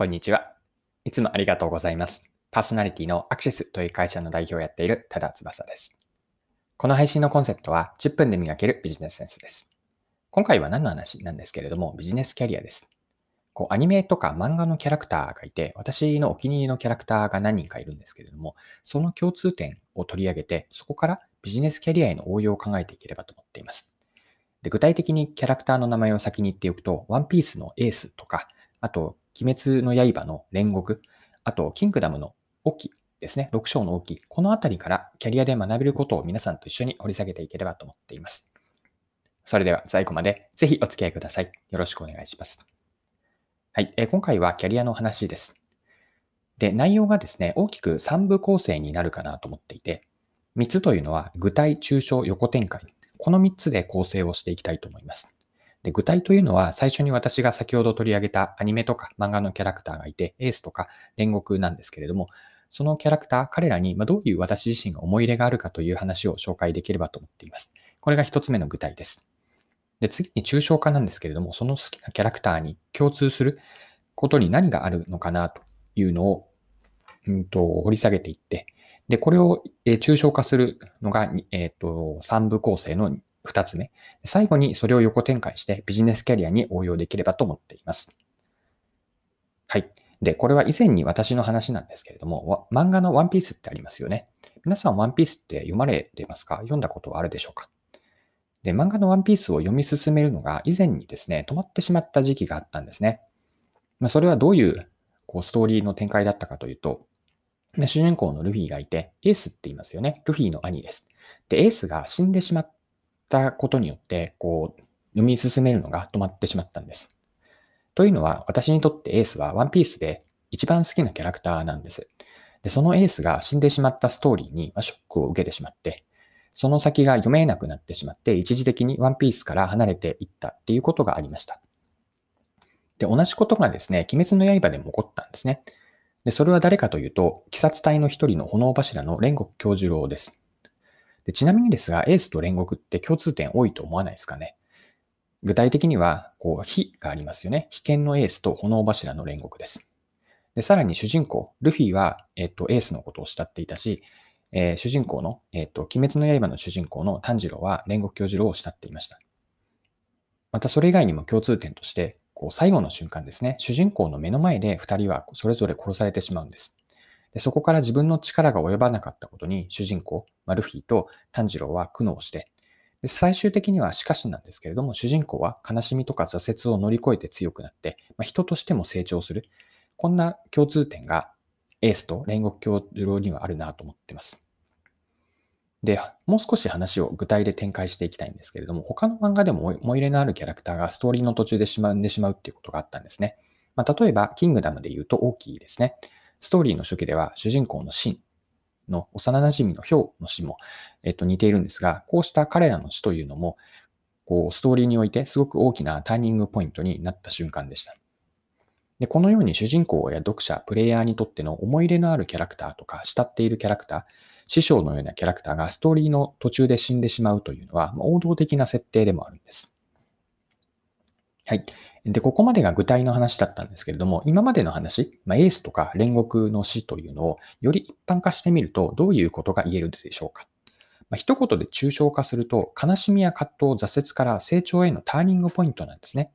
こんにちは。いつもありがとうございます。パーソナリティのアクシスという会社の代表をやっている多田翼です。この配信のコンセプトは10分で磨けるビジネスセンスです。今回は何の話なんですけれども、ビジネスキャリアです。こうアニメとか漫画のキャラクターがいて、私のお気に入りのキャラクターが何人かいるんですけれども、その共通点を取り上げて、そこからビジネスキャリアへの応用を考えていければと思っています。で具体的にキャラクターの名前を先に言っておくと、ワンピースのエースとか、あと、鬼滅の刃の煉獄、あと、キングダムのオキですね、6章のオキ、このあたりからキャリアで学べることを皆さんと一緒に掘り下げていければと思っています。それでは最後までぜひお付き合いください。よろしくお願いします。はい、え今回はキャリアの話です。で、内容がですね、大きく3部構成になるかなと思っていて、3つというのは具体、抽象、横展開。この3つで構成をしていきたいと思います。で、具体というのは最初に私が先ほど取り上げたアニメとか漫画のキャラクターがいて、エースとか煉獄なんですけれども、そのキャラクター、彼らにどういう私自身が思い入れがあるかという話を紹介できればと思っています。これが1つ目の具体です。で、次に抽象化なんですけれども、その好きなキャラクターに共通することに何があるのかなというのを、うんと、掘り下げていって、で、これを、抽象化するのが、えっ、と、3部構成の2つ目。最後にそれを横展開してビジネスキャリアに応用できればと思っています。はい。で、これは以前に私の話なんですけれども、漫画のワンピースってありますよね。皆さんワンピースって読まれてますか？読んだことはあるでしょうか？で、漫画のワンピースを読み進めるのが以前にですね、止まってしまった時期があったんですね。まあ、それはどういうこうストーリーの展開だったかというと、主人公のルフィがいて、エースって言いますよね。ルフィの兄です。で、エースが死んでしまったことによって、こう、読み進めるのが止まってしまったんです。というのは、私にとってエースはワンピースで一番好きなキャラクターなんです。で、そのエースが死んでしまったストーリーにショックを受けてしまって、その先が読めなくなってしまって、一時的にワンピースから離れていったっていうことがありました。で、同じことがですね、鬼滅の刃でも起こったんですね。で、それは誰かというと、鬼殺隊の一人の炎柱の煉獄教授郎です。でちなみにですが、エースと煉獄って共通点多いと思わないですかね？具体的には、こう、火がありますよね。被験のエースと炎柱の煉獄です。で、さらに主人公、ルフィは、えっと、エースのことを慕っていたし、えー主人公の、えっと、鬼滅の刃の主人公の炭治郎は煉獄教授郎を慕っていました。またそれ以外にも共通点として、こう最後の瞬間ですね、主人公の目の前で2人はそれぞれ殺されてしまうんです。でそこから自分の力が及ばなかったことに主人公、まあルフィと炭治郎は苦悩して、で最終的にはしかしなんですけれども、主人公は悲しみとか挫折を乗り越えて強くなって、まあ、人としても成長する。こんな共通点がエースと煉獄教授にはあるなと思ってます。で、もう少し話を具体で展開していきたいんですけれども、他の漫画でも思い思い入れのあるキャラクターがストーリーの途中でしまうんでしまうっていうことがあったんですね。まあ、例えば、キングダムで言うと大きいですね。ストーリーの初期では主人公のシンの幼馴染のヒョウの死も、えっと、似ているんですが、こうした彼らの死というのも、こう、ストーリーにおいてすごく大きなターニングポイントになった瞬間でした。で、このように主人公や読者、プレイヤーにとっての思い入れのあるキャラクターとか、慕っているキャラクター、師匠のようなキャラクターがストーリーの途中で死んでしまうというのは、まあ王道的な設定でもあるんです。はい。で、ここまでが具体の話だったんですけれども、今までの話、まあ、エースとか煉獄の死というのをより一般化してみると、どういうことが言えるでしょうか。まあ、一言で抽象化すると、悲しみや葛藤、挫折から成長へのターニングポイントなんですね。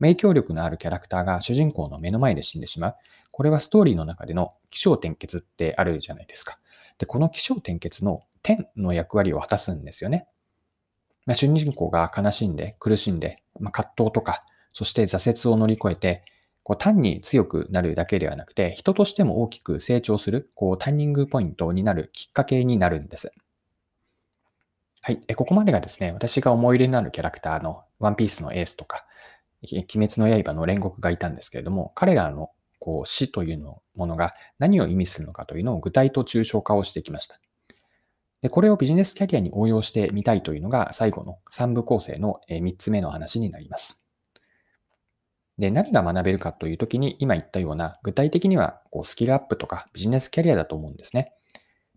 影響力のあるキャラクターが主人公の目の前で死んでしまう。これはストーリーの中での起承転結ってあるじゃないですか。で、この起承転結の点の役割を果たすんですよね。まあ、主人公が悲しんで、苦しんで、まあ、葛藤とか、そして挫折を乗り越えて、こう単に強くなるだけではなくて、人としても大きく成長する、こうターニングポイントになるきっかけになるんです。はい。えここまでがですね、私が思い入れのあるキャラクターのワンピースのエースとか、鬼滅の刃の煉獄がいたんですけれども、彼らのこう死というのものが何を意味するのかというのを具体と抽象化をしてきました。で、これをビジネスキャリアに応用してみたいというのが最後の3部構成の3つ目の話になります。で、何が学べるかというときに今言ったような具体的にはこうスキルアップとかビジネスキャリアだと思うんですね。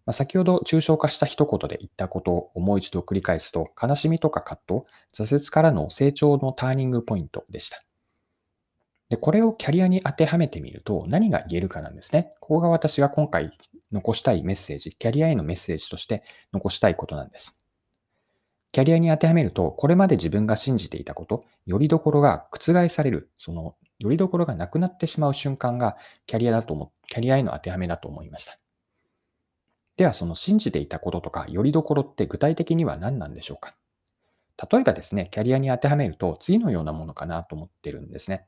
まあ、先ほど抽象化した一言で言ったことをもう一度繰り返すと、悲しみとか葛藤、挫折からの成長のターニングポイントでした。で、これをキャリアに当てはめてみると何が言えるかなんですね。ここが私が今回残したいメッセージ、キャリアへのメッセージとして残したいことなんです。キャリアに当てはめると、これまで自分が信じていたこと、よりどころが覆される、そのよりどころがなくなってしまう瞬間がキャリアだと思、キャリアへの当てはめだと思いました。では、その信じていたこととか、よりどころって具体的には何なんでしょうか例えばですね、キャリアに当てはめると、次のようなものかなと思ってるんですね。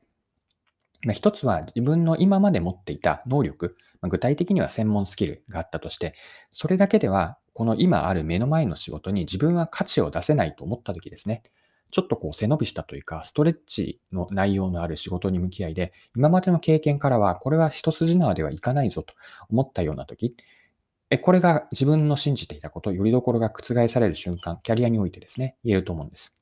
一つは自分の今まで持っていた能力ま、具体的には専門スキルがあったとして、それだけではこの今ある目の前の仕事に自分は価値を出せないと思った時ですね。ちょっとこう背伸びしたというか、ストレッチの内容のある仕事に向き合いで、今までの経験からはこれは一筋縄ではいかないぞと思ったような時、これが自分の信じていたこと、よりどころが覆される瞬間、キャリアにおいてですね、言えると思うんです。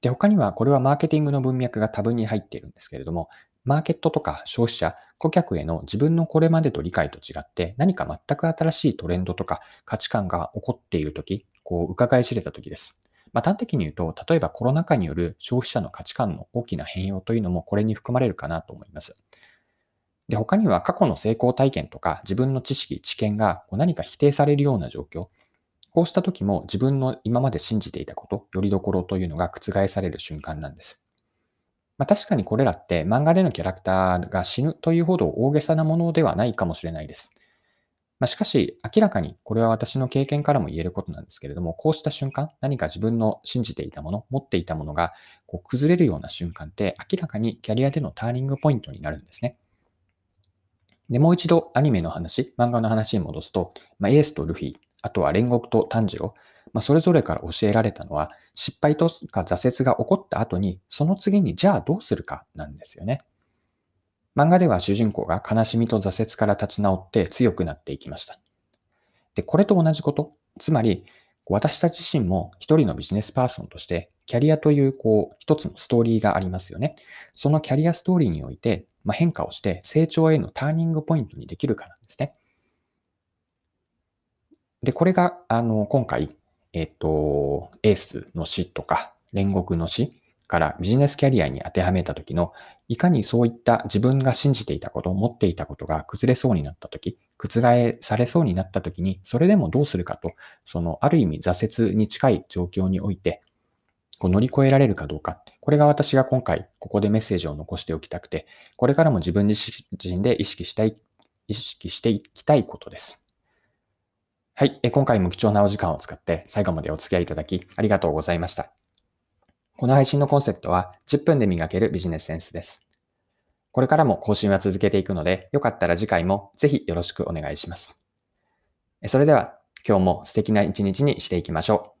で、他にはこれはマーケティングの文脈が多分に入っているんですけれども、マーケットとか消費者、顧客への自分のこれまでと理解と違って何か全く新しいトレンドとか価値観が起こっているとき、こう伺い知れたときです。まあ、端的に言うと、例えばコロナ禍による消費者の価値観の大きな変容というのもこれに含まれるかなと思います。で、他には過去の成功体験とか自分の知識、知見がこう何か否定されるような状況、こうした時も自分の今まで信じていたこと、よりどころというのが覆される瞬間なんです。まあ、確かにこれらって漫画でのキャラクターが死ぬというほど大げさなものではないかもしれないです。まあ、しかし、明らかにこれは私の経験からも言えることなんですけれども、こうした瞬間、何か自分の信じていたもの、持っていたものがこう崩れるような瞬間って、明らかにキャリアでのターニングポイントになるんですね。で、もう一度アニメの話、漫画の話に戻すと、まあ、エースとルフィ、あとは煉獄と炭治郎、まあ、それぞれから教えられたのは、失敗とか挫折が起こった後に、その次にじゃあどうするかなんですよね。漫画では主人公が悲しみと挫折から立ち直って強くなっていきました。で、これと同じこと、つまり、私たち自身も一人のビジネスパーソンとして、キャリアというこう一つのストーリーがありますよね。そのキャリアストーリーにおいて、まあ、変化をして成長へのターニングポイントにできるかなんですね。で、これが、あの、今回、えっと、エースの死とか、煉獄の死からビジネスキャリアに当てはめた時の、いかにそういった自分が信じていたこと、持っていたことが崩れそうになった時、覆されそうになった時に、それでもどうするかと、そのある意味挫折に近い状況において、こう乗り越えられるかどうか。これが私が今回ここでメッセージを残しておきたくて、これからも自分自身で意識したい、意識していきたいことです。はい。今回も貴重なお時間を使って最後までお付き合いいただきありがとうございました。この配信のコンセプトは10分で磨けるビジネスセンスです。これからも更新は続けていくので、よかったら次回もぜひよろしくお願いします。それでは今日も素敵な一日にしていきましょう。